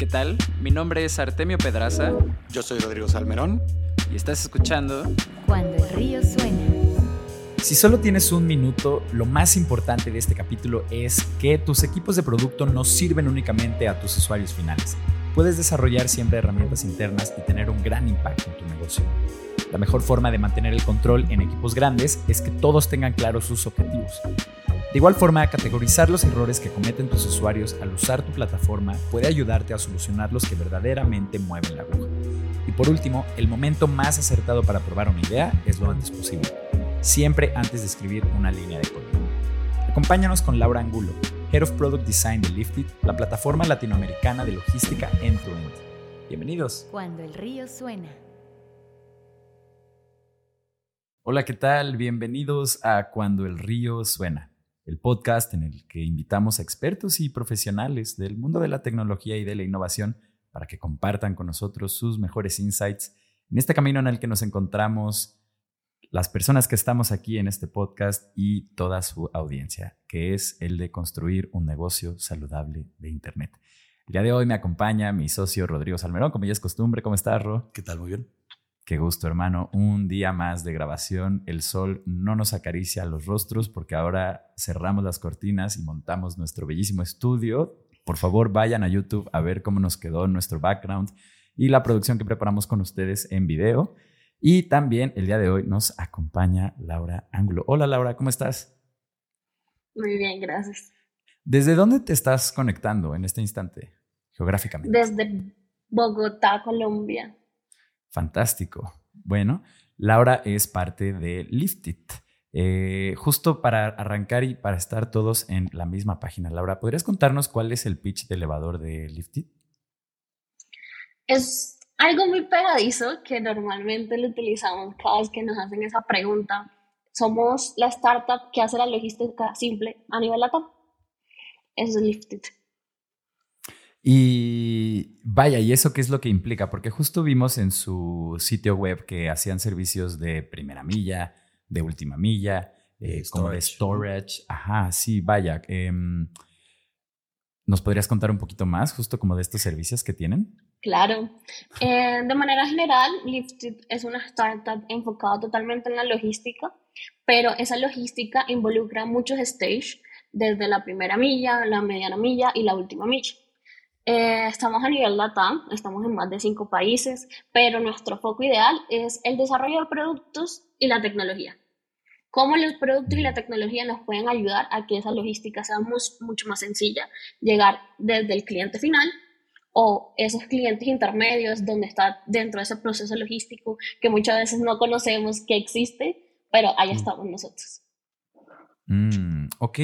¿Qué tal? Mi nombre es Artemio Pedraza. Yo soy Rodrigo Salmerón. Y estás escuchando Cuando el río suena. Si solo tienes un minuto, lo más importante de este capítulo es que tus equipos de producto no sirven únicamente a tus usuarios finales. Puedes desarrollar siempre herramientas internas y tener un gran impacto en tu negocio. La mejor forma de mantener el control en equipos grandes es que todos tengan claros sus objetivos. De igual forma, categorizar los errores que cometen tus usuarios al usar tu plataforma puede ayudarte a solucionar los que verdaderamente mueven la aguja. Y por último, el momento más acertado para probar una idea es lo antes posible, siempre antes de escribir una línea de código. Acompáñanos con Laura Angulo, Head of Product Design de Lifted, la plataforma latinoamericana de logística end-to-end. Bienvenidos. Cuando el río suena. Hola, ¿qué tal? Bienvenidos a Cuando el río suena el podcast en el que invitamos a expertos y profesionales del mundo de la tecnología y de la innovación para que compartan con nosotros sus mejores insights en este camino en el que nos encontramos las personas que estamos aquí en este podcast y toda su audiencia, que es el de construir un negocio saludable de Internet. El día de hoy me acompaña mi socio Rodrigo Salmerón, como ya es costumbre. ¿Cómo estás, Ro? ¿Qué tal? Muy bien. Qué gusto, hermano. Un día más de grabación. El sol no nos acaricia los rostros porque ahora cerramos las cortinas y montamos nuestro bellísimo estudio. Por favor, vayan a YouTube a ver cómo nos quedó nuestro background y la producción que preparamos con ustedes en video. Y también el día de hoy nos acompaña Laura Ángulo. Hola Laura, ¿cómo estás? Muy bien, gracias. ¿Desde dónde te estás conectando en este instante, geográficamente? Desde Bogotá, Colombia. Fantástico. Bueno, Laura es parte de Lifted. Eh, justo para arrancar y para estar todos en la misma página, Laura, ¿podrías contarnos cuál es el pitch de elevador de Lifted? Es algo muy pegadizo que normalmente lo utilizamos cada vez que nos hacen esa pregunta. Somos la startup que hace la logística simple a nivel latam. Eso es Lifted. Y vaya, ¿y eso qué es lo que implica? Porque justo vimos en su sitio web que hacían servicios de primera milla, de última milla, eh, como de storage. Ajá, sí, vaya. Em, ¿Nos podrías contar un poquito más justo como de estos servicios que tienen? Claro. Eh, de manera general, Lifted es una startup enfocada totalmente en la logística, pero esa logística involucra muchos stages, desde la primera milla, la mediana milla y la última milla. Eh, estamos a nivel LATAM, estamos en más de cinco países, pero nuestro foco ideal es el desarrollo de productos y la tecnología. Cómo los productos y la tecnología nos pueden ayudar a que esa logística sea mucho más sencilla, llegar desde el cliente final o esos clientes intermedios donde está dentro de ese proceso logístico que muchas veces no conocemos que existe, pero ahí mm. estamos nosotros. Mm, ok,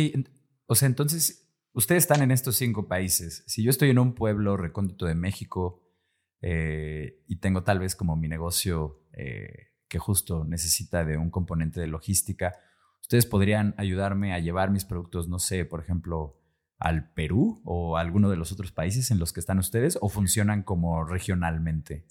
o sea, entonces Ustedes están en estos cinco países. Si yo estoy en un pueblo recóndito de México eh, y tengo tal vez como mi negocio eh, que justo necesita de un componente de logística, ustedes podrían ayudarme a llevar mis productos, no sé, por ejemplo, al Perú o a alguno de los otros países en los que están ustedes o funcionan como regionalmente?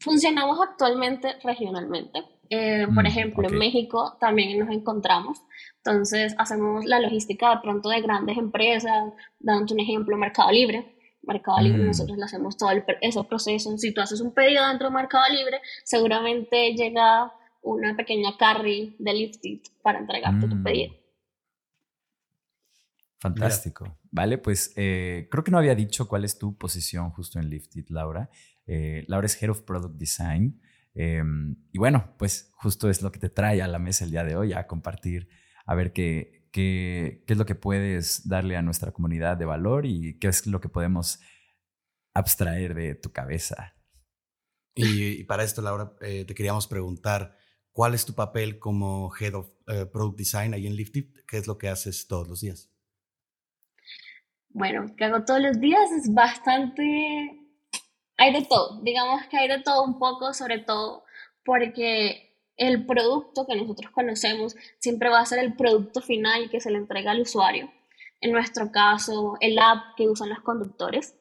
Funcionamos actualmente regionalmente. Eh, por mm, ejemplo, en México también nos encontramos. Entonces, hacemos la logística de pronto de grandes empresas, dando un ejemplo, Mercado Libre. Mercado Libre, mm. nosotros le hacemos todo ese proceso. Si tú haces un pedido dentro de Mercado Libre, seguramente llega una pequeña carry de Lifted para entregarte tu mm. pedido. Fantástico. Vale, pues eh, creo que no había dicho cuál es tu posición justo en Lifted, Laura. Eh, Laura es Head of Product Design. Em, y bueno, pues justo es lo que te trae a la mesa el día de hoy, a compartir, a ver qué, qué, qué es lo que puedes darle a nuestra comunidad de valor y qué es lo que podemos abstraer de tu cabeza. Y, para esto, Laura, eh, te queríamos preguntar, ¿cuál es tu papel como Head of eh, Product Design ahí en Lifted? ¿Qué es lo que haces todos los días? Bueno, que hago todos los días es bastante hay de todo, digamos que hay de todo un poco, sobre todo porque el producto que nosotros conocemos siempre va a ser el producto final que se le entrega al usuario. En nuestro caso, el app que usan los conductores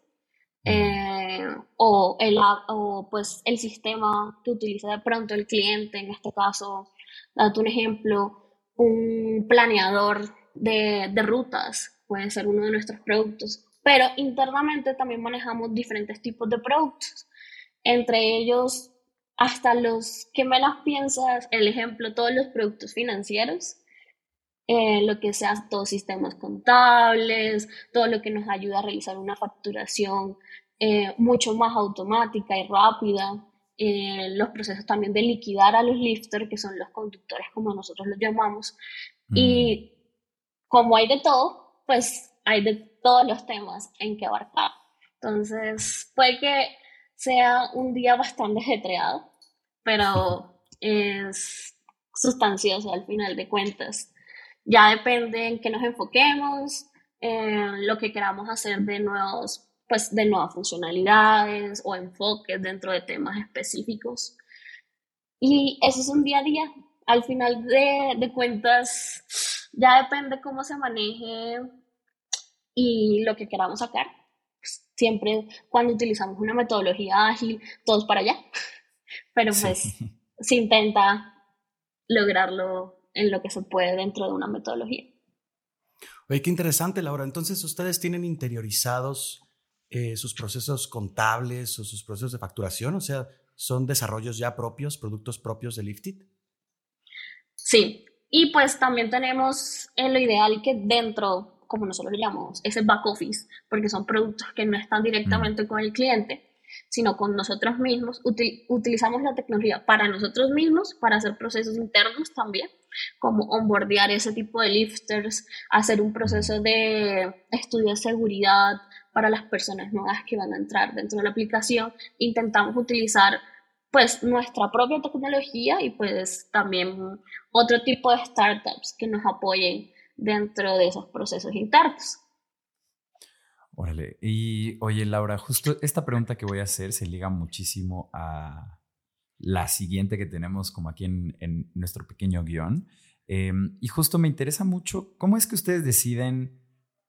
eh, o, el o pues el sistema que utiliza de pronto el cliente, en este caso, date un ejemplo, un planeador de, de rutas puede ser uno de nuestros productos pero internamente también manejamos diferentes tipos de productos, entre ellos hasta los que menos piensas, el ejemplo, todos los productos financieros, eh, lo que sea todos sistemas contables, todo lo que nos ayuda a realizar una facturación eh, mucho más automática y rápida, eh, los procesos también de liquidar a los lifters, que son los conductores como nosotros los llamamos, y mm. como hay de todo, pues hay de todos los temas en que abarcar. Entonces, puede que sea un día bastante ajetreado, pero es sustancioso al final de cuentas. Ya depende en qué nos enfoquemos, en lo que queramos hacer de nuevos, pues de nuevas funcionalidades o enfoques dentro de temas específicos. Y eso es un día a día. Al final de, de cuentas, ya depende cómo se maneje y lo que queramos sacar. Siempre cuando utilizamos una metodología ágil, todos para allá. Pero pues se intenta lograrlo en lo que se puede dentro de una metodología. Oye, qué interesante, Laura. Entonces, ¿ustedes tienen interiorizados eh, sus procesos contables o sus procesos de facturación? O sea, ¿son desarrollos ya propios, productos propios de Lifted? Sí, y pues también tenemos en lo ideal que dentro como nosotros llamamos, ese back office, porque son productos que no están directamente con el cliente, sino con nosotros mismos. utilizamos la tecnología para nosotros mismos, para hacer procesos internos también, como onboardear ese tipo de lifters, hacer un proceso de estudio de seguridad para las personas nuevas que van a entrar dentro de la aplicación. Intentamos utilizar pues nuestra propia tecnología y pues también otro tipo de startups que nos apoyen dentro de esos procesos internos. Órale, y oye Laura, justo esta pregunta que voy a hacer se liga muchísimo a la siguiente que tenemos como aquí en, nuestro pequeño guion. Em, y justo me interesa mucho, ¿cómo es que ustedes deciden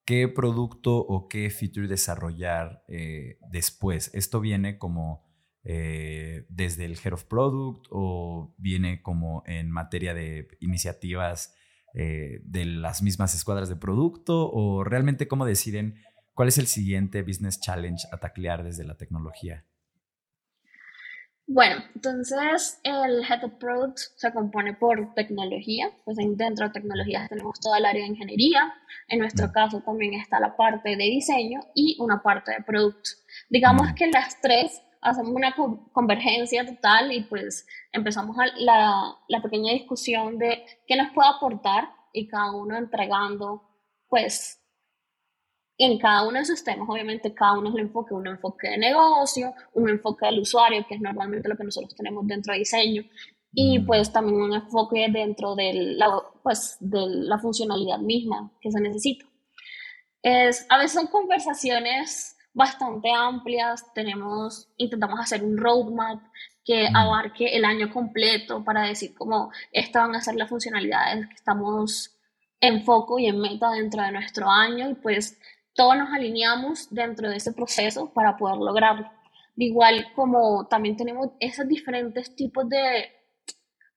qué producto o qué feature desarrollar eh, después? ¿Esto viene como eh, desde el Head of Product o viene como en materia de iniciativas eh, de las mismas escuadras de producto o realmente cómo deciden cuál es el siguiente business challenge a taclear desde la tecnología? Bueno, entonces el Head of Product se compone por tecnología, pues dentro de tecnologías tenemos toda el área de ingeniería, en nuestro mm. caso también está la parte de diseño y una parte de producto. Digamos mm. que las tres hacemos una convergencia total y pues empezamos la, la pequeña discusión de qué nos puede aportar y cada uno entregando pues en cada uno de esos temas, obviamente cada uno es el enfoque, un enfoque de negocio, un enfoque del usuario, que es normalmente lo que nosotros tenemos dentro de diseño, y mm. pues también un enfoque dentro de la, pues, de la funcionalidad misma que se necesita. Es, a veces son conversaciones bastante amplias, tenemos, intentamos hacer un roadmap que abarque el año completo para decir cómo estas van a ser las funcionalidades que estamos en foco y en meta dentro de nuestro año y pues todos nos alineamos dentro de ese proceso para poder lograrlo. De igual como también tenemos esos diferentes tipos de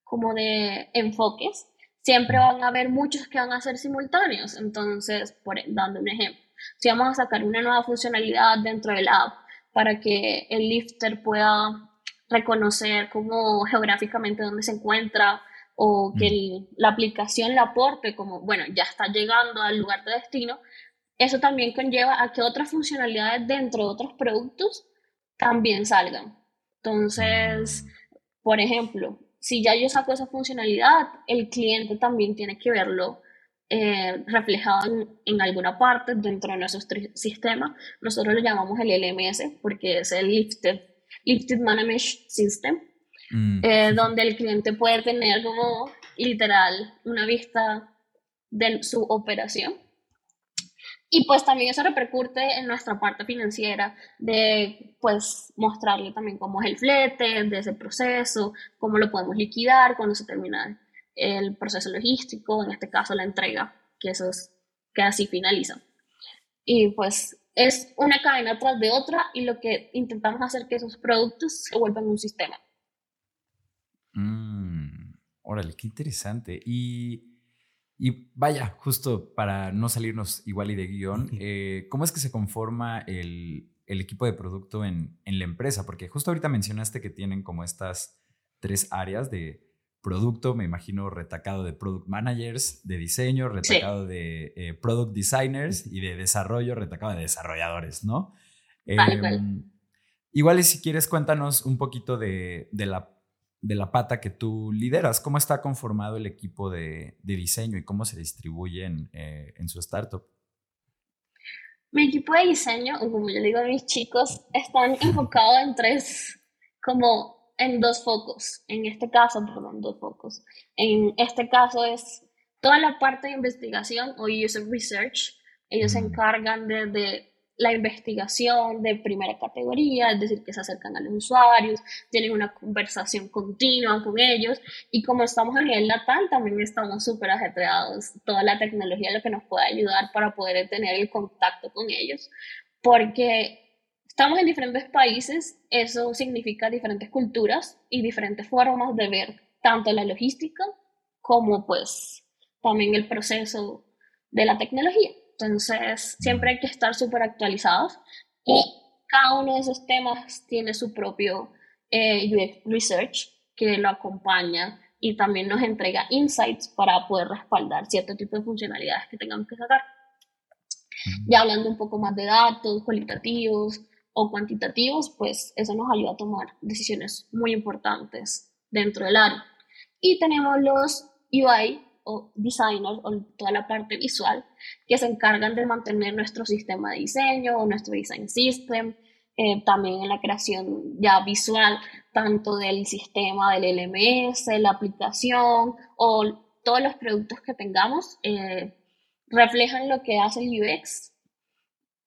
como de enfoques, siempre van a haber muchos que van a ser simultáneos. Entonces, por, dando un ejemplo, si vamos a sacar una nueva funcionalidad dentro del app para que el lifter pueda reconocer cómo geográficamente dónde se encuentra o que la aplicación la aporte como, bueno, ya está llegando al lugar de destino, eso también conlleva a que otras funcionalidades dentro de otros productos también salgan. Entonces, por ejemplo, si ya yo saco esa funcionalidad, el cliente también tiene que verlo eh, reflejado en, alguna parte dentro de nuestro sistema. Nosotros lo llamamos el LMS porque es el Lifted, Lifted Management System, mm. eh, donde el cliente puede tener como literal una vista de su operación. Y pues también eso repercute en nuestra parte financiera de pues mostrarle también cómo es el flete de ese proceso, cómo lo podemos liquidar cuando se termina el proceso logístico, en este caso la entrega, que eso es que así finaliza. Y pues es una cadena tras de otra y lo que intentamos hacer que esos productos se vuelvan un sistema. Mm, órale, qué interesante. Y Y vaya, justo para no salirnos igual y de guion, eh, ¿cómo es que se conforma el, el equipo de producto en, en, la empresa? Porque justo ahorita mencionaste que tienen como estas tres áreas de producto, me imagino retacado de product managers, de diseño, retacado de eh, product designers y de desarrollo, retacado de desarrolladores, ¿no? Em, igual y si quieres cuéntanos un poquito de, de, la, de la pata que tú lideras, cómo está conformado el equipo de, de diseño y cómo se distribuye en, eh, en su startup. Mi equipo de diseño, como yo digo a mis chicos, están enfocados en tres como en dos focos. En este caso, perdón, dos focos. En este caso es toda la parte de investigación o user research. Ellos se encargan de, la investigación de primera categoría, es decir, que se acercan a los usuarios, tienen una conversación continua con ellos y como estamos en el natal, también estamos súper ajetreados. Toda la tecnología lo que nos puede ayudar para poder tener el contacto con ellos, porque estamos en diferentes países, eso significa diferentes culturas y diferentes formas de ver tanto la logística como pues también el proceso de la tecnología. Entonces, siempre hay que estar súper actualizados y cada uno de esos temas tiene su propio eh, research que lo acompaña y también nos entrega insights para poder respaldar cierto tipo de funcionalidades que tengamos que sacar. Ya hablando un poco más de datos cualitativos, o cuantitativos, pues eso nos ayuda a tomar decisiones muy importantes dentro del área. Y tenemos los UI o designers o toda la parte visual que se encargan de mantener nuestro sistema de diseño o nuestro design system, eh, también en la creación ya visual, tanto del sistema del LMS, la aplicación o todos los productos que tengamos, eh, reflejan lo que hace el UX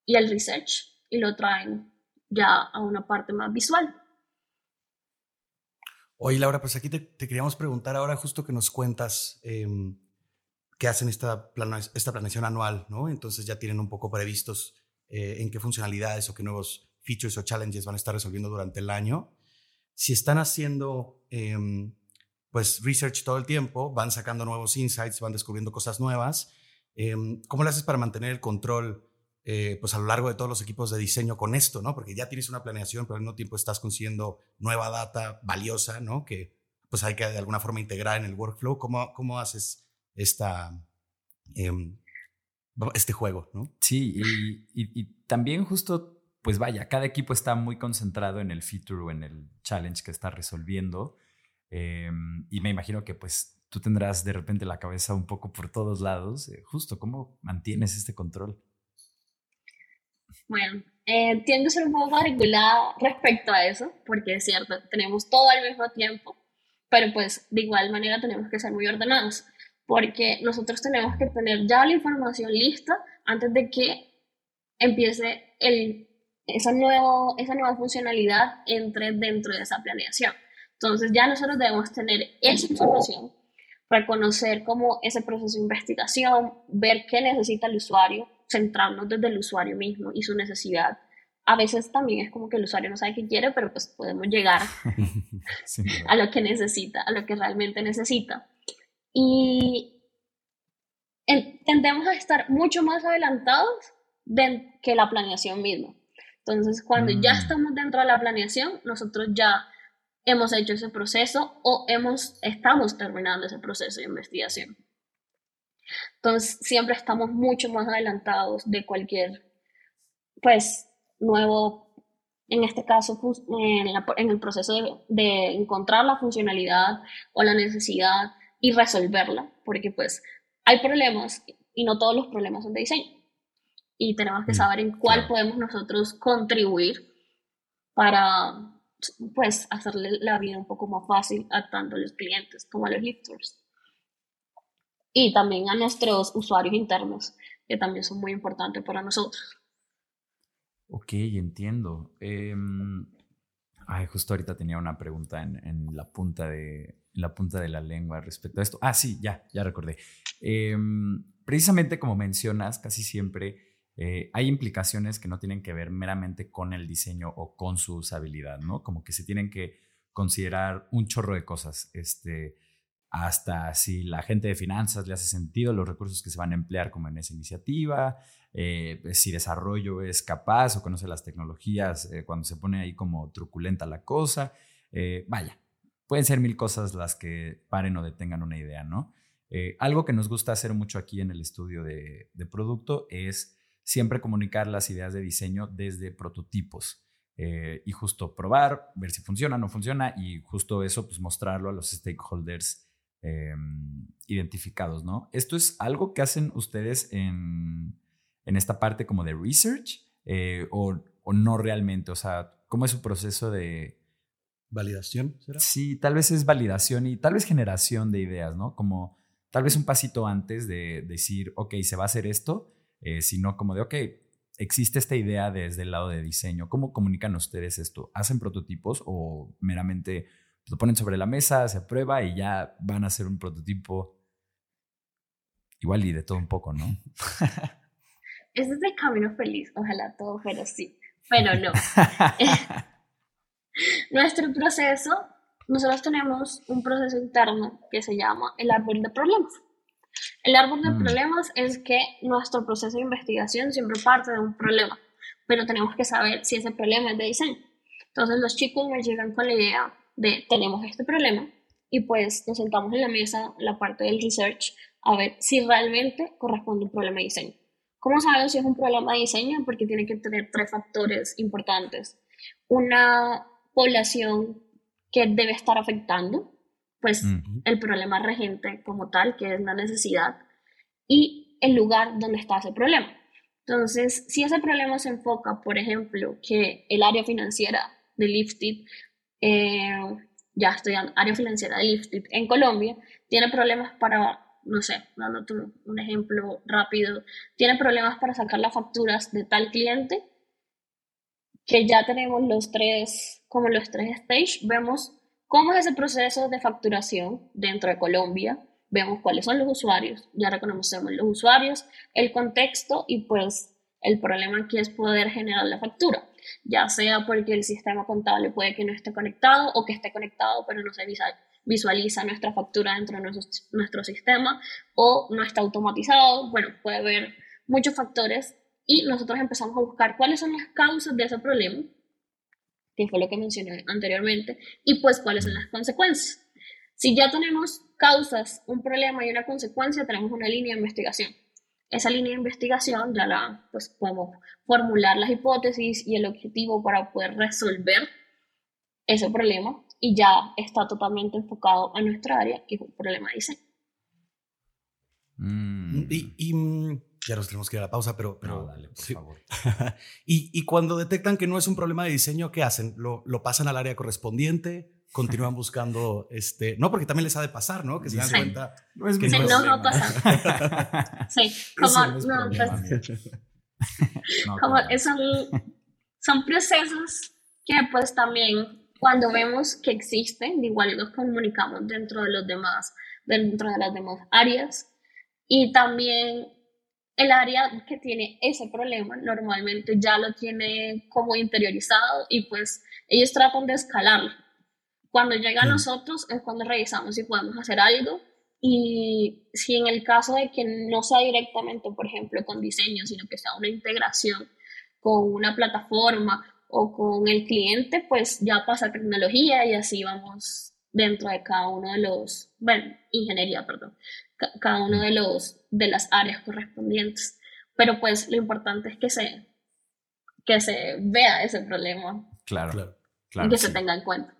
y el research y lo traen ya a una parte más visual. Oye, Laura, pues aquí te, queríamos preguntar ahora justo que nos cuentas em, qué hacen esta, esta planeación anual, ¿no? Entonces ya tienen un poco previstos eh, en qué funcionalidades o qué nuevos features o challenges van a estar resolviendo durante el año. Si están haciendo em, pues research todo el tiempo, van sacando nuevos insights, van descubriendo cosas nuevas, em, ¿cómo lo haces para mantener el control eh, pues a lo largo de todos los equipos de diseño con esto, ¿no? Porque ya tienes una planeación, pero al mismo tiempo estás consiguiendo nueva data valiosa, ¿no? Que pues hay que de alguna forma integrar en el workflow. ¿Cómo, cómo haces esta, em, este juego, ¿no? Sí, y, también justo, pues vaya, cada equipo está muy concentrado en el feature o en el challenge que está resolviendo. Em, y me imagino que pues tú tendrás de repente la cabeza un poco por todos lados. Eh, justo, ¿cómo mantienes este control? Bueno, eh, tiendo a ser un poco regulada respecto a eso, porque es cierto, tenemos todo al mismo tiempo, pero pues de igual manera tenemos que ser muy ordenados, porque nosotros tenemos que tener ya la información lista antes de que empiece el, esa, nuevo, esa nueva funcionalidad entre dentro de esa planeación. Entonces ya nosotros debemos tener esa información, reconocer cómo ese proceso de investigación, ver qué necesita el usuario, centrarnos desde el usuario mismo y su necesidad. A veces también es como que el usuario no sabe qué quiere, pero pues podemos llegar a lo que necesita, a lo que realmente necesita. Y tendemos a estar mucho más adelantados que la planeación misma. Entonces, cuando ya mm. estamos dentro de la planeación, nosotros ya hemos hecho ese proceso o hemos, estamos terminando ese proceso de investigación. Entonces, siempre estamos mucho más adelantados de cualquier, pues, nuevo, en este caso, en, el proceso de, de, encontrar la funcionalidad o la necesidad y resolverla, porque pues hay problemas y no todos los problemas son de diseño. Y tenemos que mm, saber en cuál podemos nosotros contribuir para, pues, hacerle la vida un poco más fácil a tanto los clientes como a los lifters y también a nuestros usuarios internos, que también son muy importantes para nosotros. Ok, entiendo. Em, ay, justo ahorita tenía una pregunta en, la punta de, la punta de la lengua respecto a esto. Ah, sí, ya, ya recordé. Em, precisamente como mencionas, casi siempre eh, hay implicaciones que no tienen que ver meramente con el diseño o con su usabilidad, ¿no? Como que se tienen que considerar un chorro de cosas. Este, hasta si la gente de finanzas le hace sentido los recursos que se van a emplear como en esa iniciativa, eh, pues, si desarrollo es capaz o conoce las tecnologías eh, cuando se pone ahí como truculenta la cosa. Eh, vaya, pueden ser mil cosas las que paren o detengan una idea, ¿no? algo que nos gusta hacer mucho aquí en el estudio de, de producto es siempre comunicar las ideas de diseño desde prototipos. y justo probar, ver si funciona o no funciona y justo eso, pues mostrarlo a los stakeholders Em, identificados, ¿no? ¿Esto es algo que hacen ustedes en, en esta parte como de research eh, o, o, no realmente? O sea, ¿cómo es su proceso de... ¿Validación? ¿será? Sí, tal vez es validación y tal vez generación de ideas, ¿no? Como tal vez un pasito antes de decir, ok, se va a hacer esto, eh, sino como de, ok, existe esta idea desde el lado de diseño. ¿Cómo comunican ustedes esto? ¿Hacen prototipos o meramente lo ponen sobre la mesa, se prueba y ya van a hacer un prototipo igual y de todo un poco, ¿no? Ese es el camino feliz, ojalá todo fuera así, pero no. Nuestro proceso, nosotros tenemos un proceso interno que se llama el árbol de problemas. El árbol de mm. problemas es que nuestro proceso de investigación siempre parte de un problema, pero tenemos que saber si ese problema es de diseño. Entonces los chicos me llegan con la idea de tenemos este problema y pues nos sentamos en la mesa, la parte del research, a ver si realmente corresponde un problema de diseño. ¿Cómo sabemos si es un problema de diseño? Porque tiene que tener tres factores importantes. Una población que debe estar afectando, pues el problema regente como tal, que es la necesidad, y el lugar donde está ese problema. Entonces, si ese problema se enfoca, por ejemplo, que el área financiera de Lifted eh, ya estudiando área financiera de Lifted en Colombia, tiene problemas para, no sé, dándote un ejemplo rápido, tiene problemas para sacar las facturas de tal cliente que ya tenemos los tres, como los tres stage, vemos cómo es ese proceso de facturación dentro de Colombia, vemos cuáles son los usuarios, ya reconocemos los usuarios, el contexto y pues el problema aquí es poder generar la factura ya sea porque el sistema contable puede que no esté conectado o que esté conectado pero no se visualiza nuestra factura dentro de nuestro, sistema o no está automatizado. Bueno, puede haber muchos factores y nosotros empezamos a buscar cuáles son las causas de ese problema, que fue lo que mencioné anteriormente, y pues cuáles son las consecuencias. Si ya tenemos causas, un problema y una consecuencia, tenemos una línea de investigación esa línea de investigación ya la pues podemos formular las hipótesis y el objetivo para poder resolver ese problema y ya está totalmente enfocado a nuestra área que es un problema de diseño. Mm. Y, mm, ya nos tenemos que ir a la pausa, pero... pero dale, por favor. y, y, cuando detectan que no es un problema de diseño, ¿qué hacen? ¿Lo, lo pasan al área correspondiente? Continúan buscando, este, no, porque también les ha de pasar, ¿no? Que se dan cuenta. No es que no, no, no pasa. sí, como, no, pues, como son, son procesos que pues también cuando vemos que existen, igual los comunicamos dentro de los demás, dentro de las demás áreas y también el área que tiene ese problema normalmente ya lo tiene como interiorizado y pues ellos tratan de escalarlo cuando llega a nosotros es cuando revisamos si podemos hacer algo y si en el caso de que no sea directamente, por ejemplo, con diseño, sino que sea una integración con una plataforma o con el cliente, pues ya pasa tecnología y así vamos dentro de cada uno de los, bueno, ingeniería, perdón, cada uno de los de las áreas correspondientes. Pero pues lo importante es que se que se vea ese problema. Claro, claro. y que se tenga en cuenta.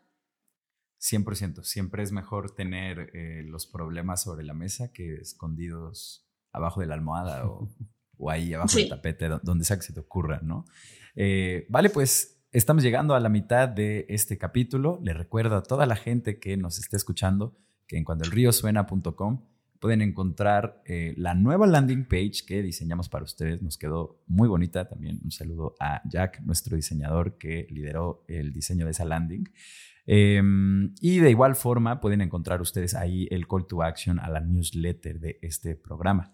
100%. Siempre es mejor tener eh, los problemas sobre la mesa que escondidos abajo de la almohada o, ahí abajo del tapete, donde sea que se te ocurra, ¿no? Eh, vale, pues estamos llegando a la mitad de este capítulo. Le recuerdo a toda la gente que nos esté escuchando que en cuandoelríosuena.com pueden encontrar eh, la nueva landing page que diseñamos para ustedes. Nos quedó muy bonita. También un saludo a Jack, nuestro diseñador que lideró el diseño de esa landing. Em, y de igual forma pueden encontrar ustedes ahí el call to action a la newsletter de este programa.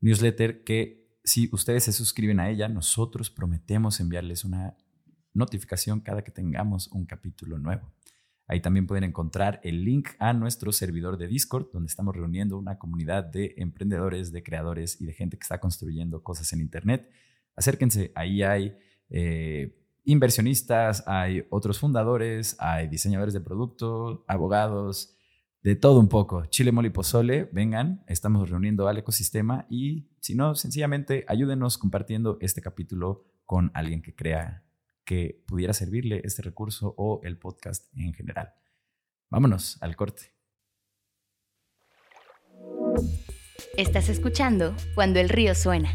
Newsletter que si ustedes se suscriben a ella, nosotros prometemos enviarles una notificación cada que tengamos un capítulo nuevo. Ahí también pueden encontrar el link a nuestro servidor de Discord, donde estamos reuniendo una comunidad de emprendedores, de creadores y de gente que está construyendo cosas en Internet. Acérquense, ahí hay eh, inversionistas, hay otros fundadores, hay diseñadores de producto, abogados, de todo un poco. Chile, mole y pozole, vengan, estamos reuniendo al ecosistema y si no, sencillamente ayúdenos compartiendo este capítulo con alguien que crea que pudiera servirle este recurso o el podcast en general. Vámonos al corte. Estás escuchando Cuando el río suena,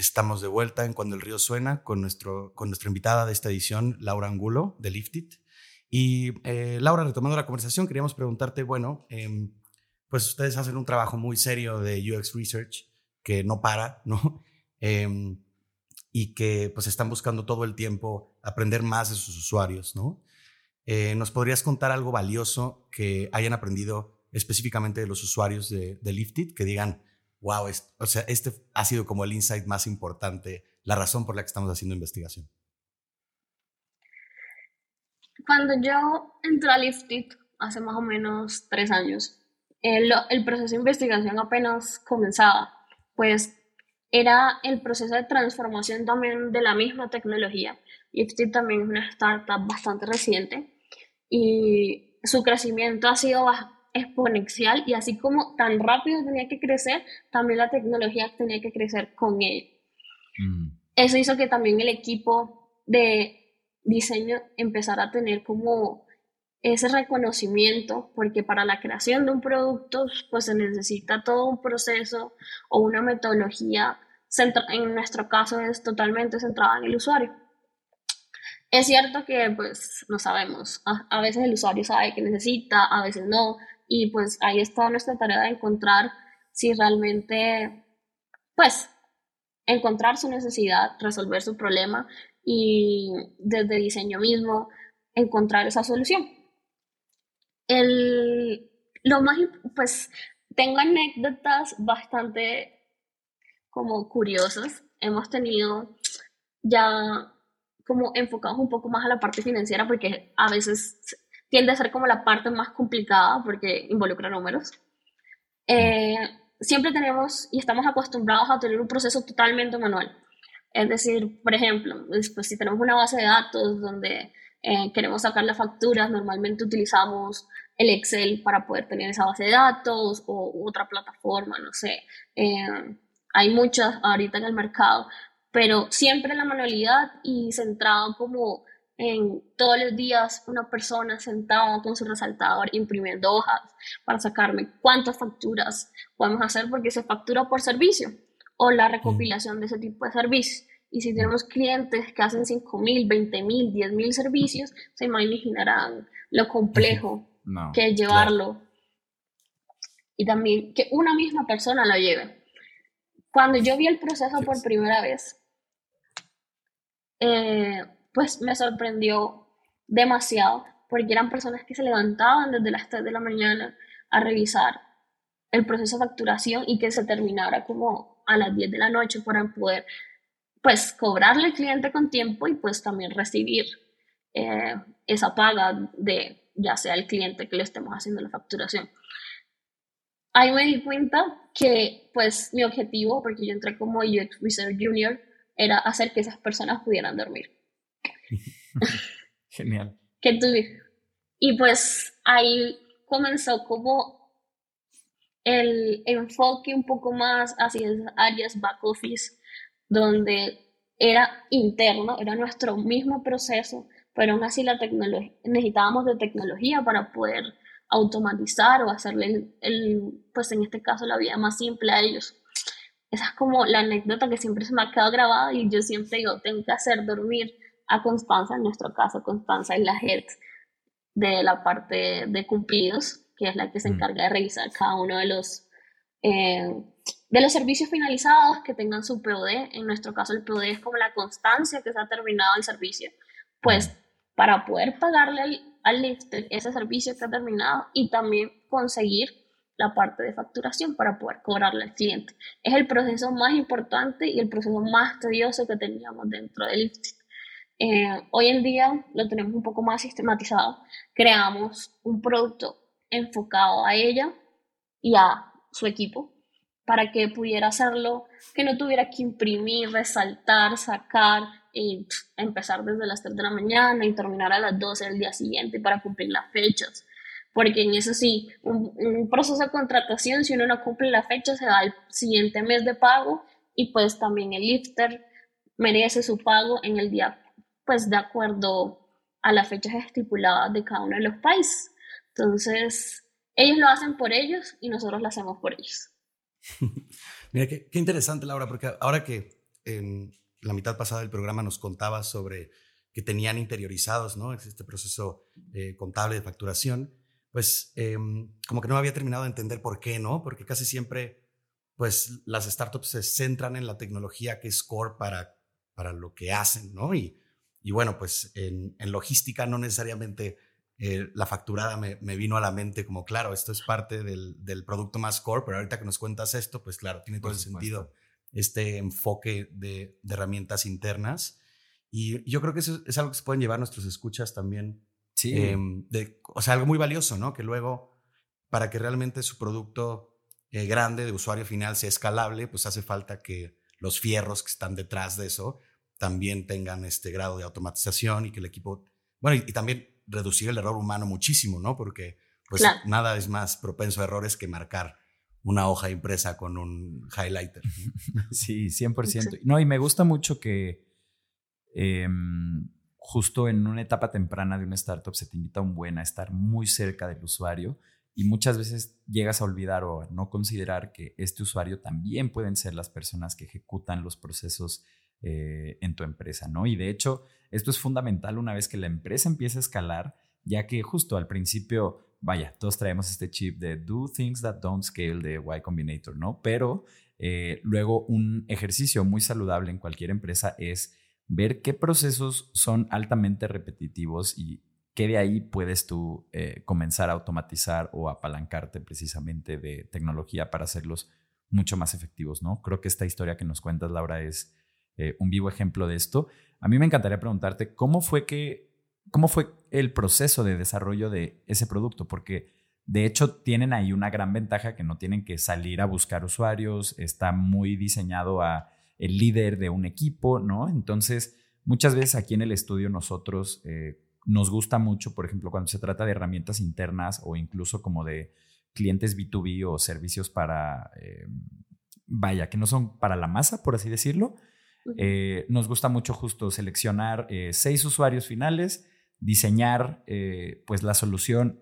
Estamos de vuelta en Cuando el río suena con, nuestro, con nuestra invitada de esta edición, Laura Angulo, de Liftit. Y eh, Laura, retomando la conversación, queríamos preguntarte, bueno, em, pues ustedes hacen un trabajo muy serio de UX Research que no para, ¿no? Em, y que pues están buscando todo el tiempo aprender más de sus usuarios, ¿no? Eh, ¿Nos podrías contar algo valioso que hayan aprendido específicamente de los usuarios de, de Lifted? Que digan, wow, o sea, este ha sido como el insight más importante, la razón por la que estamos haciendo investigación. Cuando yo entré a Lifted hace más o menos tres años, el, el proceso de investigación apenas comenzaba, pues era el proceso de transformación también de la misma tecnología. Lifted también es una startup bastante reciente y su crecimiento ha sido exponencial y así como tan rápido tenía que crecer, también la tecnología tenía que crecer con él. Mm. Eso hizo que también el equipo de diseño empezara a tener como ese reconocimiento, porque para la creación de un producto pues se necesita todo un proceso o una metodología, en nuestro caso es totalmente centrada en el usuario. Es cierto que pues no sabemos, a, veces el usuario sabe que necesita, a veces no, y pues ahí está nuestra tarea de encontrar si realmente, pues, encontrar su necesidad, resolver su problema y desde diseño mismo encontrar esa solución. El, lo más, pues, tengo anécdotas bastante como curiosas. Hemos tenido ya como enfocados un poco más a la parte financiera porque a veces tiende a ser como la parte más complicada porque involucra números. Eh, siempre tenemos y estamos acostumbrados a tener un proceso totalmente manual. Es decir, por ejemplo, pues, si tenemos una base de datos donde eh, queremos sacar las facturas, normalmente utilizamos el Excel para poder tener esa base de datos o otra plataforma, no sé. Eh, hay muchas ahorita en el mercado, pero siempre la manualidad y centrado como en todos los días una persona sentada con su resaltador imprimiendo hojas para sacarme cuántas facturas podemos hacer porque se factura por servicio o la recopilación de ese tipo de servicios. Y si tenemos clientes que hacen 5.000, 20.000, 10.000 servicios, se imaginarán lo complejo que es llevarlo. Y también que una misma persona lo lleve. Cuando yo vi el proceso por primera vez, eh, pues me sorprendió demasiado, porque eran personas que se levantaban desde las 3 de la mañana a revisar el proceso de facturación y que se terminara como a las 10 de la noche para poder pues cobrarle al cliente con tiempo y pues también recibir eh, esa paga de ya sea el cliente que le estemos haciendo la facturación. Ahí me di cuenta que pues mi objetivo, porque yo entré como UX Research Junior, era hacer que esas personas pudieran dormir. Genial. Que tuve. Y pues ahí comenzó como el enfoque un poco más hacia áreas back office, donde era interno, era nuestro mismo proceso, pero aún así la necesitábamos de tecnología para poder automatizar o hacerle, el, pues en este caso, la vida más simple a ellos. Esa es como la anécdota que siempre se me ha quedado grabada y yo siempre digo, tengo que hacer dormir a Constanza, en nuestro caso Constanza es la head de la parte de cumplidos, que es la que se mm. encarga de revisar cada uno de los, eh, de los servicios finalizados que tengan su POD. En nuestro caso el POD es como la constancia que se ha terminado el servicio. Pues mm. para poder pagarle al, al ese servicio que ha terminado y también conseguir la parte de facturación para poder cobrarle al cliente. Es el proceso más importante y el proceso más tedioso que teníamos dentro del lifting. Eh, hoy en día lo tenemos un poco más sistematizado. Creamos un producto enfocado a ella y a su equipo para que pudiera hacerlo, que no tuviera que imprimir, resaltar, sacar y empezar desde las 3 de la mañana y terminar a las 12 del día siguiente para cumplir las fechas porque en eso sí, un, proceso de contratación, si uno no cumple la fecha, se va al siguiente mes de pago y pues también el lifter merece su pago en el día, pues de acuerdo a las fechas estipuladas de cada uno de los países. Entonces, ellos lo hacen por ellos y nosotros lo hacemos por ellos. Mira, qué, qué, interesante, Laura, porque ahora que en la mitad pasada del programa nos contabas sobre que tenían interiorizados ¿no? este proceso eh, contable de facturación, pues em, como que no había terminado de entender por qué, ¿no? Porque casi siempre, pues las startups se centran en la tecnología que es core para, para lo que hacen, ¿no? Y, y bueno, pues en, en logística no necesariamente eh, la facturada me, me, vino a la mente como, claro, esto es parte del, del, producto más core, pero ahorita que nos cuentas esto, pues claro, tiene todo el sentido este enfoque de, de, herramientas internas. Y yo creo que eso es algo que se pueden llevar nuestros escuchas también Sí. Em, de, o sea, algo muy valioso, ¿no? Que luego, para que realmente su producto eh, grande de usuario final sea escalable, pues hace falta que los fierros que están detrás de eso también tengan este grado de automatización y que el equipo, bueno, y, también reducir el error humano muchísimo, ¿no? Porque pues nada es más propenso a errores que marcar una hoja impresa con un highlighter. Sí, 100%. No, y me gusta mucho que eh, justo en una etapa temprana de una startup se te invita un buen a estar muy cerca del usuario y muchas veces llegas a olvidar o a no considerar que este usuario también pueden ser las personas que ejecutan los procesos eh, en tu empresa, ¿no? Y de hecho, esto es fundamental una vez que la empresa empieza a escalar, ya que justo al principio, vaya, todos traemos este chip de do things that don't scale de Y Combinator, ¿no? Pero eh, luego un ejercicio muy saludable en cualquier empresa es ver qué procesos son altamente repetitivos y qué de ahí puedes tú eh, comenzar a automatizar o apalancarte precisamente de tecnología para hacerlos mucho más efectivos, ¿no? Creo que esta historia que nos cuentas, Laura, es eh, un vivo ejemplo de esto. A mí me encantaría preguntarte cómo fue que, cómo fue el proceso de desarrollo de ese producto, porque de hecho tienen ahí una gran ventaja que no tienen que salir a buscar usuarios, está muy diseñado a el líder de un equipo, ¿no? Entonces, muchas veces aquí en el estudio nosotros eh, nos gusta mucho, por ejemplo, cuando se trata de herramientas internas o incluso como de clientes B2B o servicios para, eh, vaya, que no son para la masa, por así decirlo. Eh, nos gusta mucho justo seleccionar seis usuarios finales, diseñar pues la solución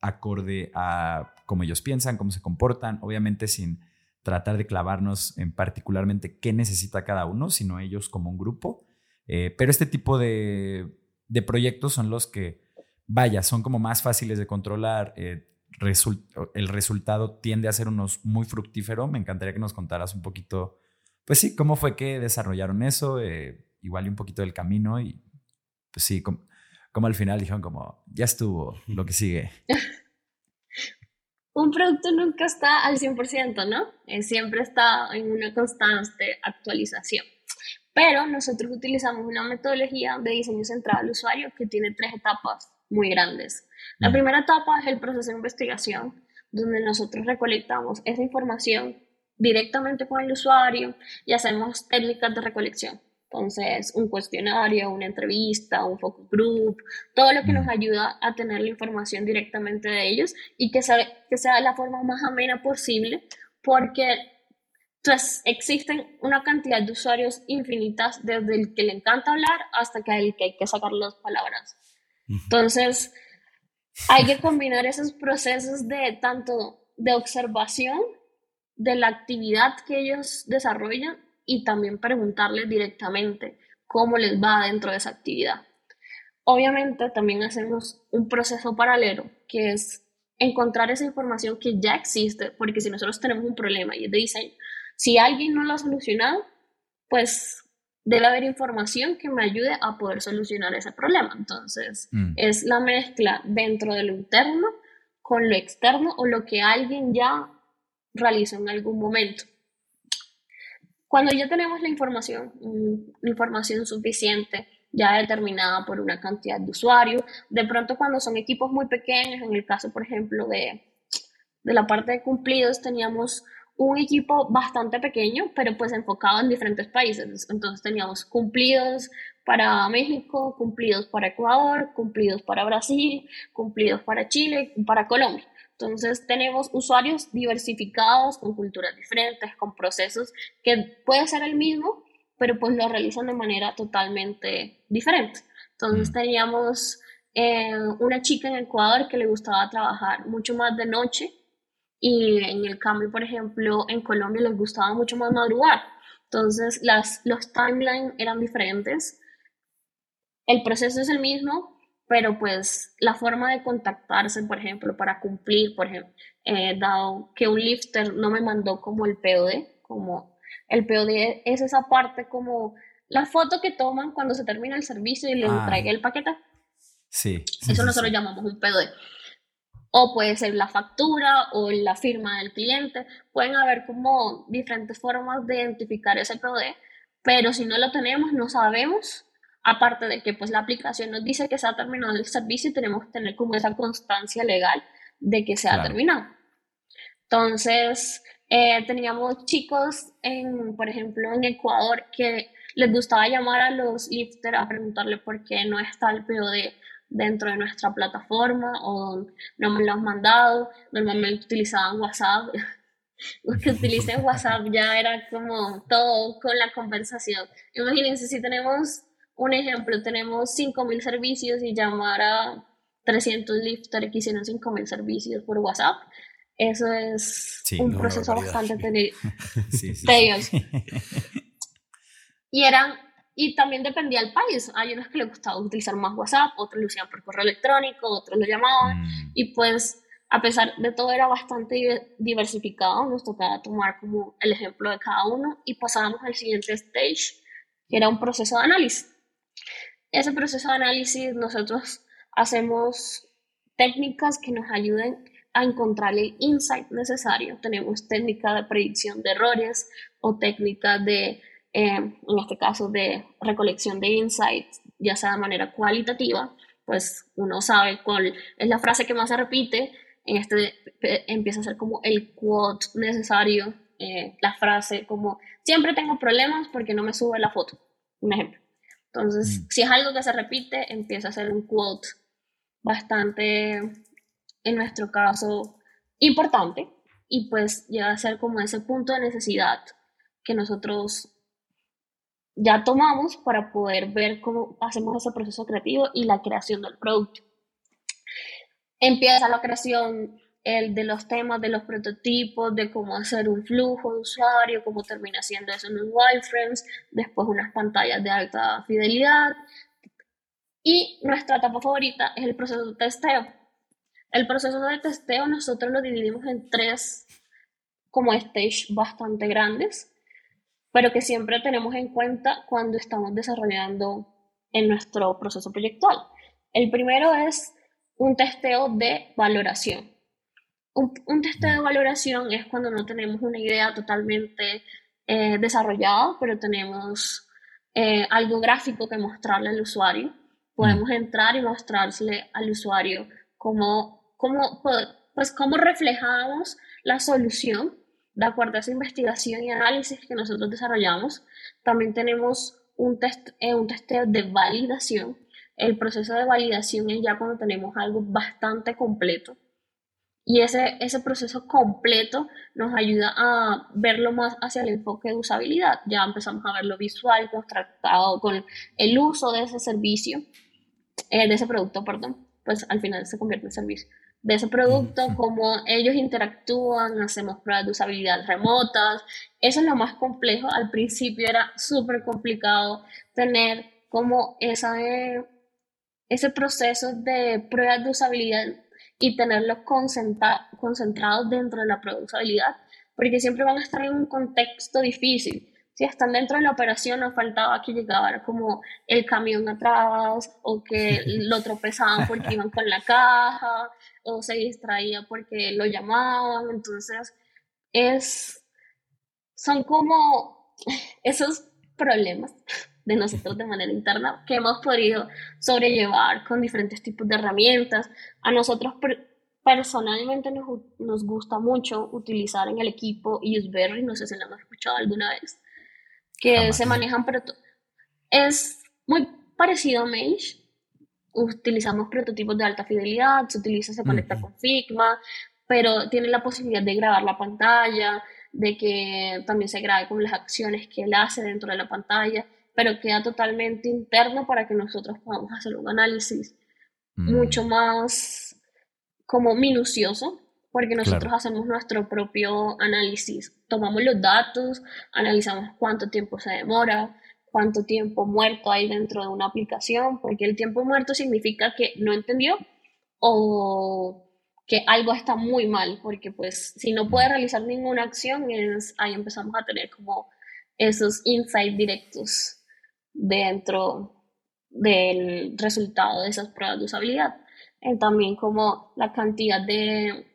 acorde a cómo ellos piensan, cómo se comportan, obviamente sin tratar de clavarnos en particularmente qué necesita cada uno, sino ellos como un grupo. Eh, pero este tipo de, proyectos son los que, vaya, son como más fáciles de controlar. Eh, el resultado tiende a ser unos muy fructífero. Me encantaría que nos contaras un poquito, pues sí, cómo fue que desarrollaron eso, eh, igual y un poquito del camino y pues sí, como, como al final dijeron como, ya estuvo, lo que sigue. un producto nunca está al 100%, ¿no? Eh, siempre está en una constante actualización. Pero nosotros utilizamos una metodología de diseño centrado al usuario que tiene tres etapas muy grandes. La primera etapa es el proceso de investigación, donde nosotros recolectamos esa información directamente con el usuario y hacemos técnicas de recolección. Entonces, un cuestionario, una entrevista, un focus group, todo lo que nos mm. ayuda a tener la información directamente de ellos y que sea, que sea la forma más amena posible, porque pues, existen una cantidad de usuarios infinitas, desde el que le encanta hablar hasta que el que hay que sacar las palabras. Entonces, hay que combinar esos procesos de tanto de observación de la actividad que ellos desarrollan y también preguntarles directamente cómo les va dentro de esa actividad. Obviamente también hacemos un proceso paralelo que es encontrar esa información que ya existe, porque si nosotros tenemos un problema y es de diseño, si alguien no lo ha solucionado, pues debe haber información que me ayude a poder solucionar ese problema. Entonces, mm. es la mezcla dentro de lo interno con lo externo o lo que alguien ya realizó en algún momento. Cuando ya tenemos la información, mm, información suficiente, ya determinada por una cantidad de usuarios, de pronto cuando son equipos muy pequeños, en el caso, por ejemplo, de, de la parte de cumplidos, teníamos un equipo bastante pequeño, pero pues enfocado en diferentes países. Entonces teníamos cumplidos para México, cumplidos para Ecuador, cumplidos para Brasil, cumplidos para Chile, para Colombia. Entonces tenemos usuarios diversificados, con culturas diferentes, con procesos que puede ser el mismo, pero pues lo realizan de manera totalmente diferente. Entonces mm. teníamos eh, una chica en Ecuador que le gustaba trabajar mucho más de noche y en el cambio, por ejemplo, en Colombia les gustaba mucho más madrugar. Entonces las, los timelines eran diferentes. El proceso es el mismo, pero pues la forma de contactarse, por ejemplo, para cumplir, por ejemplo, eh, dado que un lifter no me mandó como el POD, como el POD es esa parte como la foto que toman cuando se termina el servicio y les ah. entregue el paquete. Sí. Eso nosotros llamamos un POD. O puede ser la factura o la firma del cliente. Pueden haber como diferentes formas de identificar ese POD, pero si no lo tenemos, no sabemos Aparte de que pues la aplicación nos dice que se ha terminado el servicio y tenemos que tener como esa constancia legal de que se ha terminado. Entonces, eh, teníamos chicos, en, por ejemplo, en Ecuador que les gustaba llamar a los lifters a preguntarle por qué no está el POD dentro de nuestra plataforma o no me lo han mandado. Normalmente utilizaban WhatsApp. Los que utilicen WhatsApp ya era como todo con la conversación. Imagínense si tenemos un ejemplo, tenemos 5.000 servicios y llamar a 300 lifters que hicieron 5.000 servicios por WhatsApp. Eso es un proceso bastante tedioso. y eran y también dependía del país. Hay unos que les gustaba utilizar más WhatsApp, otros lo usaban por correo electrónico, otros lo llamaban. Mm. Y pues, a pesar de todo, era bastante diversificado. Nos tocaba tomar como el ejemplo de cada uno y pasábamos al siguiente stage, que era un proceso de análisis. Ese proceso de análisis nosotros hacemos técnicas que nos ayuden a encontrar el insight necesario. Tenemos técnicas de predicción de errores o técnicas de, eh, en este caso, de recolección de insights, ya sea de manera cualitativa, pues uno sabe cuál es la frase que más se repite, en este empieza a ser como el quote necesario, eh, la frase como siempre tengo problemas porque no me sube la foto, un ejemplo. Entonces, mm. si es algo que se repite, empieza a ser un quote bastante, en nuestro caso, importante y pues llega a ser como ese punto de necesidad que nosotros ya tomamos para poder ver cómo hacemos ese proceso creativo y la creación del producto. Empieza la creación el de los temas de los prototipos, de cómo hacer un flujo de usuario, cómo termina siendo eso en los wireframes, después unas pantallas de alta fidelidad. Y nuestra etapa favorita es el proceso de testeo. El proceso de testeo nosotros lo dividimos en tres como stage bastante grandes, pero que siempre tenemos en cuenta cuando estamos desarrollando en nuestro proceso proyectual. El primero es un testeo de valoración un, testeo de valoración es cuando no tenemos una idea totalmente eh, desarrollada, pero tenemos eh, algo gráfico que mostrarle al usuario. Podemos entrar y mostrarle al usuario cómo, cómo, pues, cómo reflejamos la solución de acuerdo a esa investigación y análisis que nosotros desarrollamos. También tenemos un, test, eh, un testeo de validación. El proceso de validación es ya cuando tenemos algo bastante completo y ese, ese proceso completo nos ayuda a verlo más hacia el enfoque de usabilidad. Ya empezamos a verlo visual, contrastado con el uso de ese servicio, eh, de ese producto, perdón, pues al final se convierte en servicio. De ese producto, cómo ellos interactúan, hacemos pruebas de usabilidad remotas. Eso es lo más complejo. Al principio era súper complicado tener como esa, ese proceso de pruebas de usabilidad y tenerlos concentrados dentro de la usabilidad, porque siempre van a estar en un contexto difícil. Si están dentro de la operación, nos faltaba que llegara como el camión atrás o que lo tropezaban porque iban con la caja o se distraía porque lo llamaban. Entonces, es, son como esos problemas de nosotros de manera interna que hemos podido sobrellevar con diferentes tipos de herramientas. A nosotros personalmente nos, nos gusta mucho utilizar en el equipo Useberry, no sé si lo hemos escuchado alguna vez, que se manejan, pero es muy parecido a Mage. Utilizamos prototipos de alta fidelidad, se utiliza, se conecta con Figma, pero tiene la posibilidad de grabar la pantalla, de que también se grabe con las acciones que él hace dentro de la pantalla, pero queda totalmente interno para que nosotros podamos hacer un análisis mm. mucho más como minucioso, porque nosotros hacemos nuestro propio análisis. Tomamos los datos, analizamos cuánto tiempo se demora, cuánto tiempo muerto hay dentro de una aplicación, porque el tiempo muerto significa que no entendió o que algo está muy mal, porque pues si no puede realizar ninguna acción, es, ahí empezamos a tener como esos insights directos dentro del resultado de esas pruebas de usabilidad. Y también como la cantidad de,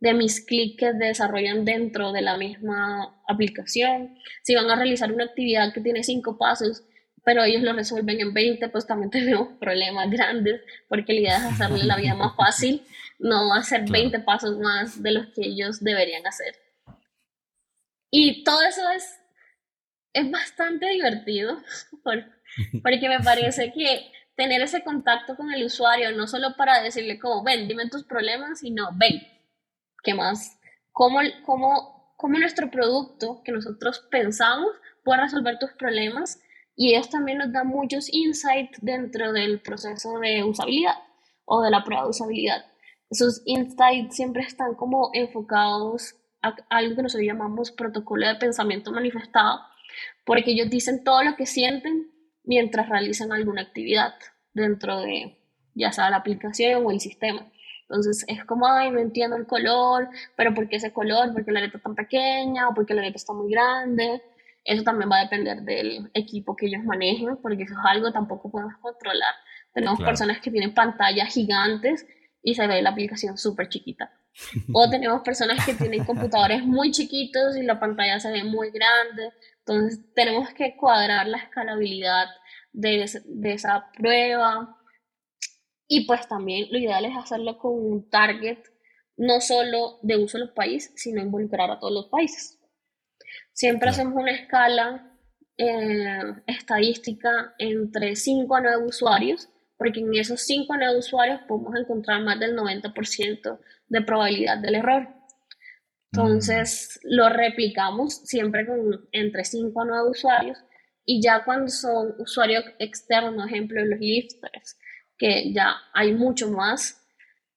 de mis clics que desarrollan dentro de la misma aplicación. Si van a realizar una actividad que tiene cinco pasos, pero ellos lo resuelven en 20, pues también tenemos problemas grandes, porque la idea es hacerle la vida más fácil no hacer 20 pasos más de los que ellos deberían hacer. Y todo eso es, es bastante divertido, porque me parece que tener ese contacto con el usuario, no solo para decirle como, ven, dime tus problemas, sino, ven, ¿qué más? ¿Cómo, cómo, cómo nuestro producto que nosotros pensamos puede resolver tus problemas? Y ellos también nos dan muchos insights dentro del proceso de usabilidad o de la prueba de usabilidad. Esos insights siempre están como enfocados a algo que nosotros llamamos protocolo de pensamiento manifestado, porque ellos dicen todo lo que sienten mientras realizan alguna actividad dentro de ya sea la aplicación o el sistema. Entonces es como, ay, no entiendo el color, pero ¿por qué ese color? ¿Por qué la letra tan pequeña? ¿O por qué la letra está muy grande? Eso también va a depender del equipo que ellos manejen, porque eso es algo que tampoco podemos controlar. Tenemos personas que tienen pantallas gigantes y se ve la aplicación súper chiquita. O tenemos personas que tienen computadores muy chiquitos y la pantalla se ve muy grande. Entonces tenemos que cuadrar la escalabilidad de, de esa prueba. Y pues también lo ideal es hacerlo con un target no solo de un solo país, sino involucrar a todos los países. Siempre hacemos una escala eh, estadística entre 5 a 9 usuarios porque en esos 5 nuevos usuarios podemos encontrar más del 90% de probabilidad del error. Entonces lo replicamos siempre con entre 5 a 9 usuarios y ya cuando son usuarios externos, ejemplo los lifters, que ya hay mucho más,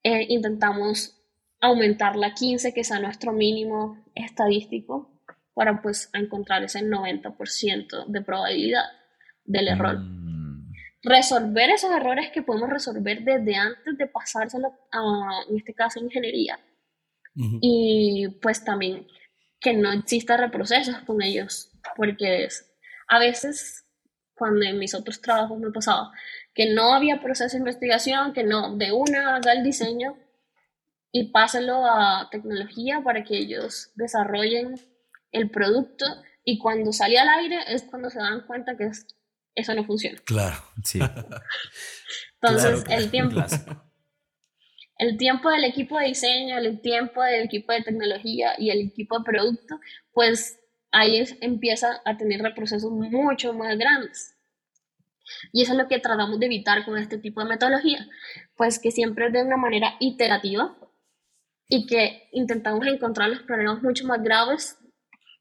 eh, intentamos aumentar la 15, que sea nuestro mínimo estadístico, para pues encontrar ese 90% de probabilidad del error. Mm resolver esos errores que podemos resolver desde antes de pasárselo a, en este caso, ingeniería. Y pues también que no exista reprocesos con ellos, porque a veces, cuando en mis otros trabajos me pasaba, que no había proceso de investigación, que no, de una haga el diseño y páselo a tecnología para que ellos desarrollen el producto y cuando salía al aire es cuando se dan cuenta que es eso no funciona. Claro, sí. Entonces, el tiempo. El tiempo del equipo de diseño, el tiempo del equipo de tecnología y el equipo de producto, pues ahí empieza a tener reprocesos mucho más grandes. Y eso es lo que tratamos de evitar con este tipo de metodología, pues que siempre es de una manera iterativa y que intentamos encontrar los problemas mucho más graves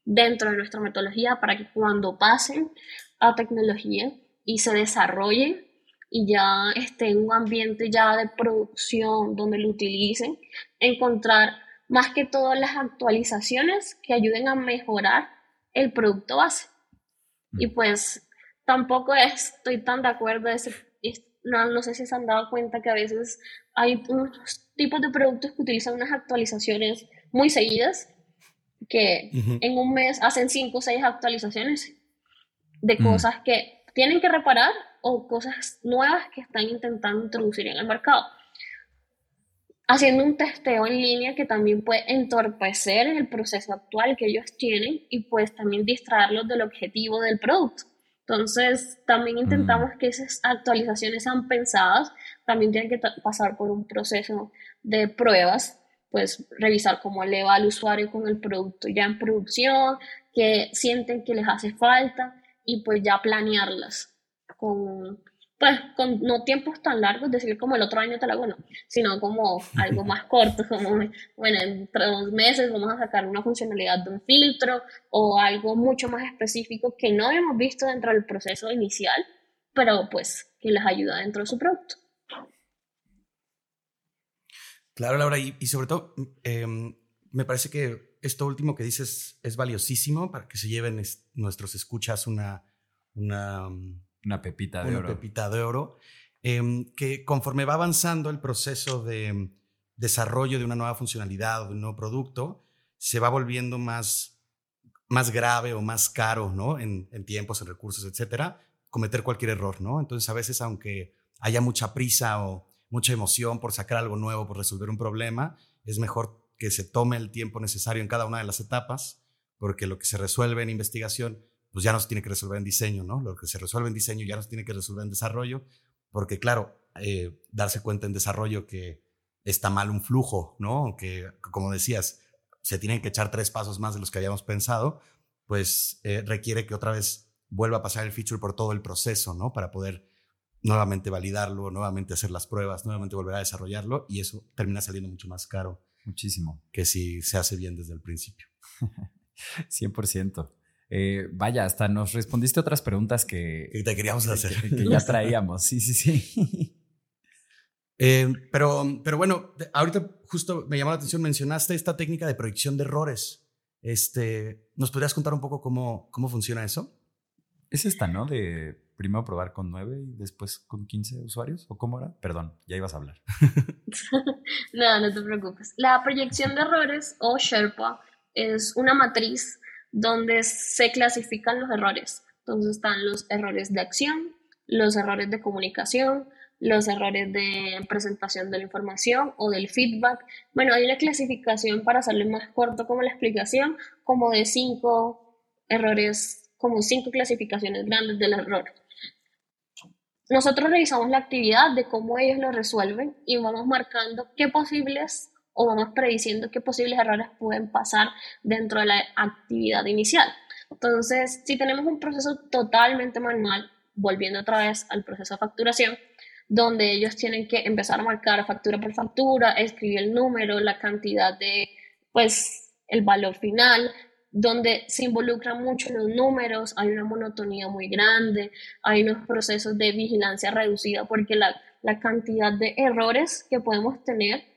dentro de nuestra metodología para que cuando pasen a tecnología y se desarrolle y ya esté en un ambiente ya de producción donde lo utilicen, encontrar más que todas las actualizaciones que ayuden a mejorar el producto base. Y mm. pues tampoco estoy tan de acuerdo. no, no sé si se han dado cuenta que a veces hay unos tipos de productos que utilizan unas actualizaciones muy seguidas, que en un mes hacen 5 o 6 actualizaciones de mm. cosas que tienen que reparar o cosas nuevas que están intentando introducir en el mercado. Haciendo un testeo en línea que también puede entorpecer el proceso actual que ellos tienen y pues también distraerlos del objetivo del producto. Entonces, también mm. intentamos que esas actualizaciones sean pensadas, también tienen que pasar por un proceso de pruebas, pues revisar cómo le va al usuario con el producto ya en producción, que sienten que les hace falta y pues ya planearlas con, pues, con no tiempos tan largos, decir como el otro año te la hago, no, sino como algo más corto, como, bueno, entre dos meses vamos a sacar una funcionalidad de un filtro o algo mucho más específico que no hemos visto dentro del proceso inicial, pero pues que les ayuda dentro de su producto. Claro, Laura, y, sobre todo, em, me parece que esto último que dices es valiosísimo para que se lleven nuestros escuchas una, una, una pepita de oro. Pepita de oro. Em, que conforme va avanzando el proceso de desarrollo de una nueva funcionalidad o de un nuevo producto, se va volviendo más, más grave o más caro, ¿no? En, en tiempos, en recursos, etcétera, cometer cualquier error, ¿no? Entonces, a veces, aunque haya mucha prisa o mucha emoción por sacar algo nuevo, por resolver un problema, es mejor que se tome el tiempo necesario en cada una de las etapas, porque lo que se resuelve en investigación, pues ya no se tiene que resolver en diseño, ¿no? Lo que se resuelve en diseño ya no se tiene que resolver en desarrollo, porque claro, eh, darse cuenta en desarrollo que está mal un flujo, ¿no? Que, como decías, se tienen que echar tres pasos más de los que habíamos pensado, pues eh, requiere que otra vez vuelva a pasar el feature por todo el proceso, ¿no? Para poder nuevamente validarlo, nuevamente hacer las pruebas, nuevamente volver a desarrollarlo y eso termina saliendo mucho más caro Muchísimo. Que si se hace bien desde el principio. 100%. Eh, vaya, hasta nos respondiste otras preguntas que, te queríamos hacer. Que, ya traíamos, sí, sí, sí. Eh, pero, pero bueno, ahorita justo me llamó la atención, mencionaste esta técnica de proyección de errores. Este, ¿Nos podrías contar un poco cómo, cómo funciona eso? Es esta, ¿no? De primero probar con 9 y después con 15 usuarios? ¿O cómo era? Perdón, ya ibas a hablar. no, no te preocupes. La proyección de errores o Sherpa es una matriz donde se clasifican los errores. Entonces están los errores de acción, los errores de comunicación, los errores de presentación de la información o del feedback. Bueno, hay una clasificación para hacerlo más corto como la explicación, como de cinco errores, como cinco clasificaciones grandes del error. Nosotros revisamos la actividad de cómo ellos lo resuelven y vamos marcando qué posibles o vamos prediciendo qué posibles errores pueden pasar dentro de la actividad inicial. Entonces, si tenemos un proceso totalmente manual, volviendo otra vez al proceso de facturación, donde ellos tienen que empezar a marcar factura por factura, escribir el número, la cantidad de, pues, el valor final, donde se involucran mucho los números, hay una monotonía muy grande, hay unos procesos de vigilancia reducida porque la, la cantidad de errores que podemos tener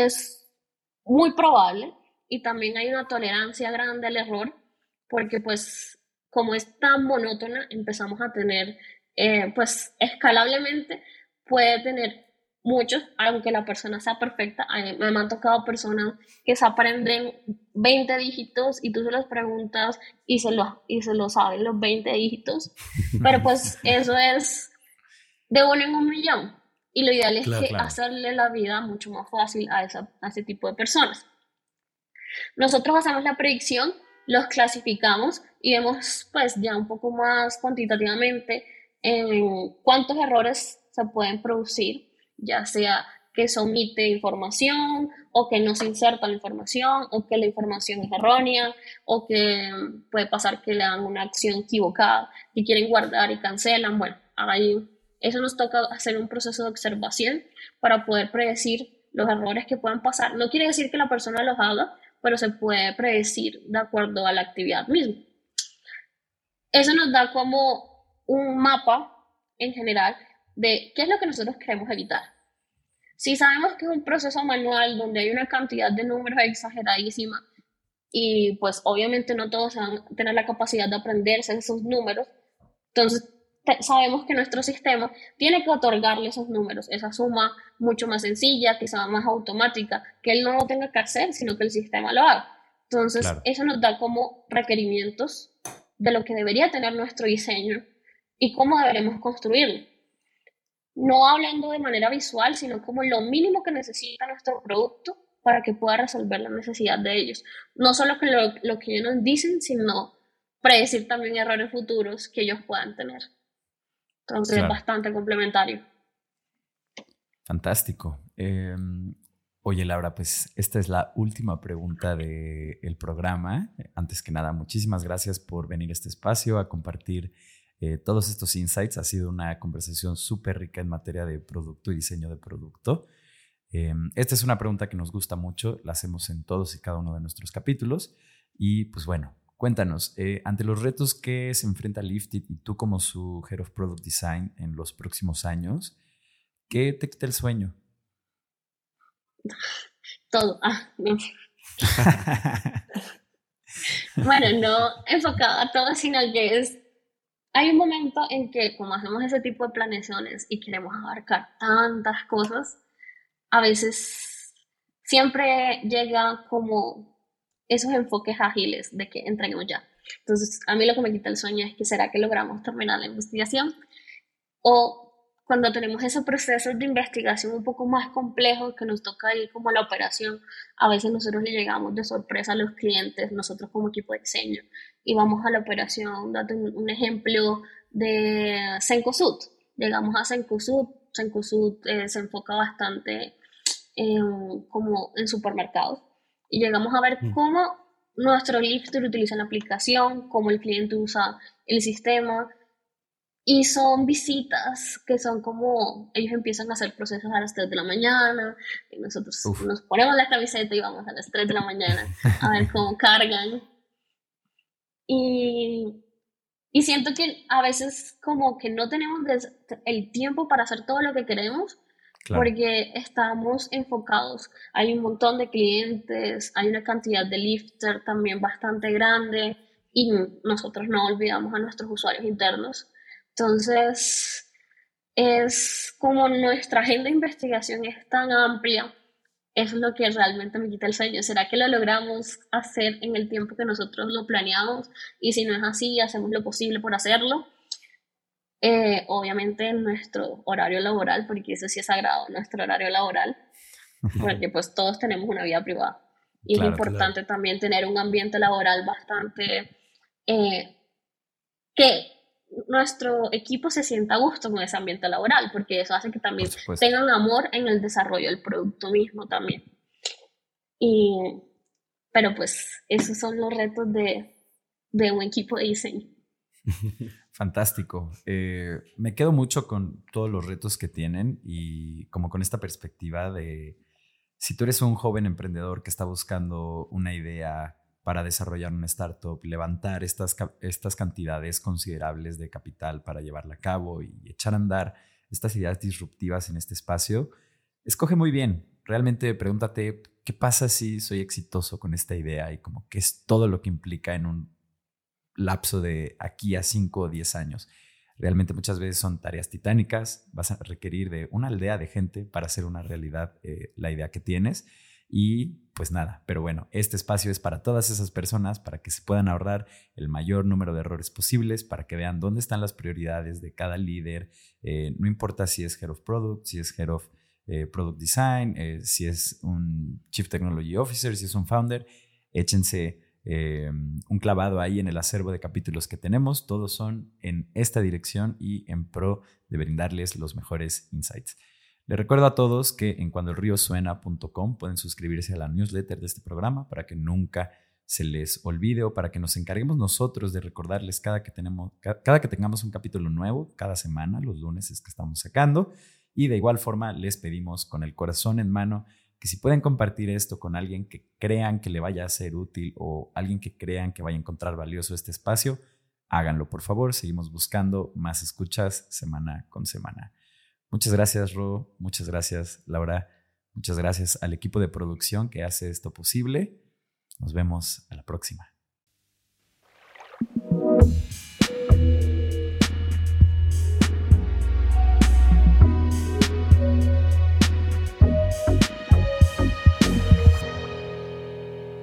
es muy probable y también hay una tolerancia grande al error porque pues como es tan monótona empezamos a tener eh, pues escalablemente puede tener muchos, aunque la persona sea perfecta, me han tocado personas que se aprenden 20 dígitos y tú se los preguntas y se lo, y se lo saben los 20 dígitos, pero pues eso es de uno en un millón. Y lo ideal es que hacerle la vida mucho más fácil a, esa, a ese tipo de personas. Nosotros hacemos la predicción, los clasificamos y vemos pues ya un poco más cuantitativamente en cuántos errores se pueden producir ya sea que se omite información o que no se inserta la información o que la información es errónea o que puede pasar que le dan una acción equivocada y quieren guardar y cancelan. Bueno, ahí eso nos toca hacer un proceso de observación para poder predecir los errores que puedan pasar. No quiere decir que la persona los haga, pero se puede predecir de acuerdo a la actividad misma. Eso nos da como un mapa en general de qué es lo que nosotros queremos evitar. Si sabemos que es un proceso manual donde hay una cantidad de números exageradísima y pues obviamente no todos van a tener la capacidad de aprenderse esos números, Entonces, sabemos que nuestro sistema tiene que otorgarle esos números, esa suma mucho más sencilla, sea más automática, que él no lo tenga que hacer, sino que el sistema lo haga. Entonces, eso nos da como requerimientos de lo que debería tener nuestro diseño y cómo deberemos construirlo. No hablando de manera visual, sino como lo mínimo que necesita nuestro producto para que pueda resolver la necesidad de ellos. No solo que lo, lo que ellos nos dicen, sino predecir también errores futuros que ellos puedan tener. Entonces es bastante complementario. Fantástico. Em, oye, Laura, pues esta es la última pregunta del programa. Antes que nada, muchísimas gracias por venir a este espacio a compartir eh, todos estos insights. Ha sido una conversación súper rica en materia de producto y diseño de producto. Em, esta es una pregunta que nos gusta mucho, la hacemos en todos y cada uno de nuestros capítulos. Y pues bueno, Cuéntanos, eh, ante los retos que se enfrenta Lifted y tú como su Head of Product Design en los próximos años, ¿qué te quita el sueño? Todo. Ah, no. bueno, no enfocado a todo, sino que es. Hay un momento en que, como hacemos ese tipo de planeaciones y queremos abarcar tantas cosas, a veces siempre llega como esos enfoques ágiles de que entreguemos ya. Entonces, a mí lo que me quita el sueño es que será que logramos terminar la investigación o cuando tenemos esos procesos de investigación un poco más complejos que nos toca ir como a la operación, a veces nosotros le llegamos de sorpresa a los clientes, nosotros como equipo de diseño, y vamos a la operación, date un, ejemplo de Sencosud. Llegamos a Sencosud, Sencosud eh, se enfoca bastante como en supermercados y llegamos a ver mm. cómo nuestro lifter utiliza la aplicación, cómo el cliente usa el sistema. Y son visitas que son como, ellos empiezan a hacer procesos a las 3 de la mañana, y nosotros nos ponemos la camiseta y vamos a las 3 de la mañana a ver cómo cargan. Y, y siento que a veces como que no tenemos el tiempo para hacer todo lo que queremos, porque estamos enfocados. Hay un montón de clientes, hay una cantidad de lifter también bastante grande y nosotros no olvidamos a nuestros usuarios internos. Entonces, es como nuestra agenda de investigación es tan amplia, eso es lo que realmente me quita el sueño. ¿Será que lo logramos hacer en el tiempo que nosotros lo planeamos? Y si no es así, hacemos lo posible por hacerlo. Eh, obviamente en nuestro horario laboral, porque eso sí es sagrado, nuestro horario laboral, porque pues todos tenemos una vida privada. Y es importante también tener un ambiente laboral bastante... Eh, que nuestro equipo se sienta a gusto con ese ambiente laboral, porque eso hace que también tengan amor en el desarrollo del producto mismo también. Y, pero pues esos son los retos de, de un equipo de diseño. Fantástico. Eh, me quedo mucho con todos los retos que tienen y como con esta perspectiva de si tú eres un joven emprendedor que está buscando una idea para desarrollar una startup, levantar estas, estas cantidades considerables de capital para llevarla a cabo y echar a andar estas ideas disruptivas en este espacio, escoge muy bien. Realmente pregúntate, ¿qué pasa si soy exitoso con esta idea y como qué es todo lo que implica en un lapso de aquí a 5 o 10 años. Realmente muchas veces son tareas titánicas, vas a requerir de una aldea de gente para hacer una realidad eh, la idea que tienes. Y pues nada, pero bueno, este espacio es para todas esas personas, para que se puedan ahorrar el mayor número de errores posibles, para que vean dónde están las prioridades de cada líder. Eh, no importa si es Head of Product, si es Head of eh, Product Design, si es un Chief Technology Officer, si es un founder, échense eh, un clavado ahí en el acervo de capítulos que tenemos. Todos son en esta dirección y en pro de brindarles los mejores insights. Les recuerdo a todos que en cuandoelriosuena.com pueden suscribirse a la newsletter de este programa para que nunca se les olvide o para que nos encarguemos nosotros de recordarles cada que, tenemos, cada que tengamos un capítulo nuevo, cada semana, los lunes es que estamos sacando. Y de igual forma les pedimos con el corazón en mano que si pueden compartir esto con alguien que crean que le vaya a ser útil o alguien que crean que vaya a encontrar valioso este espacio, háganlo por favor. Seguimos buscando más escuchas semana con semana. Muchas gracias, Ro. Muchas gracias, Laura. Muchas gracias al equipo de producción que hace esto posible. Nos vemos a la próxima.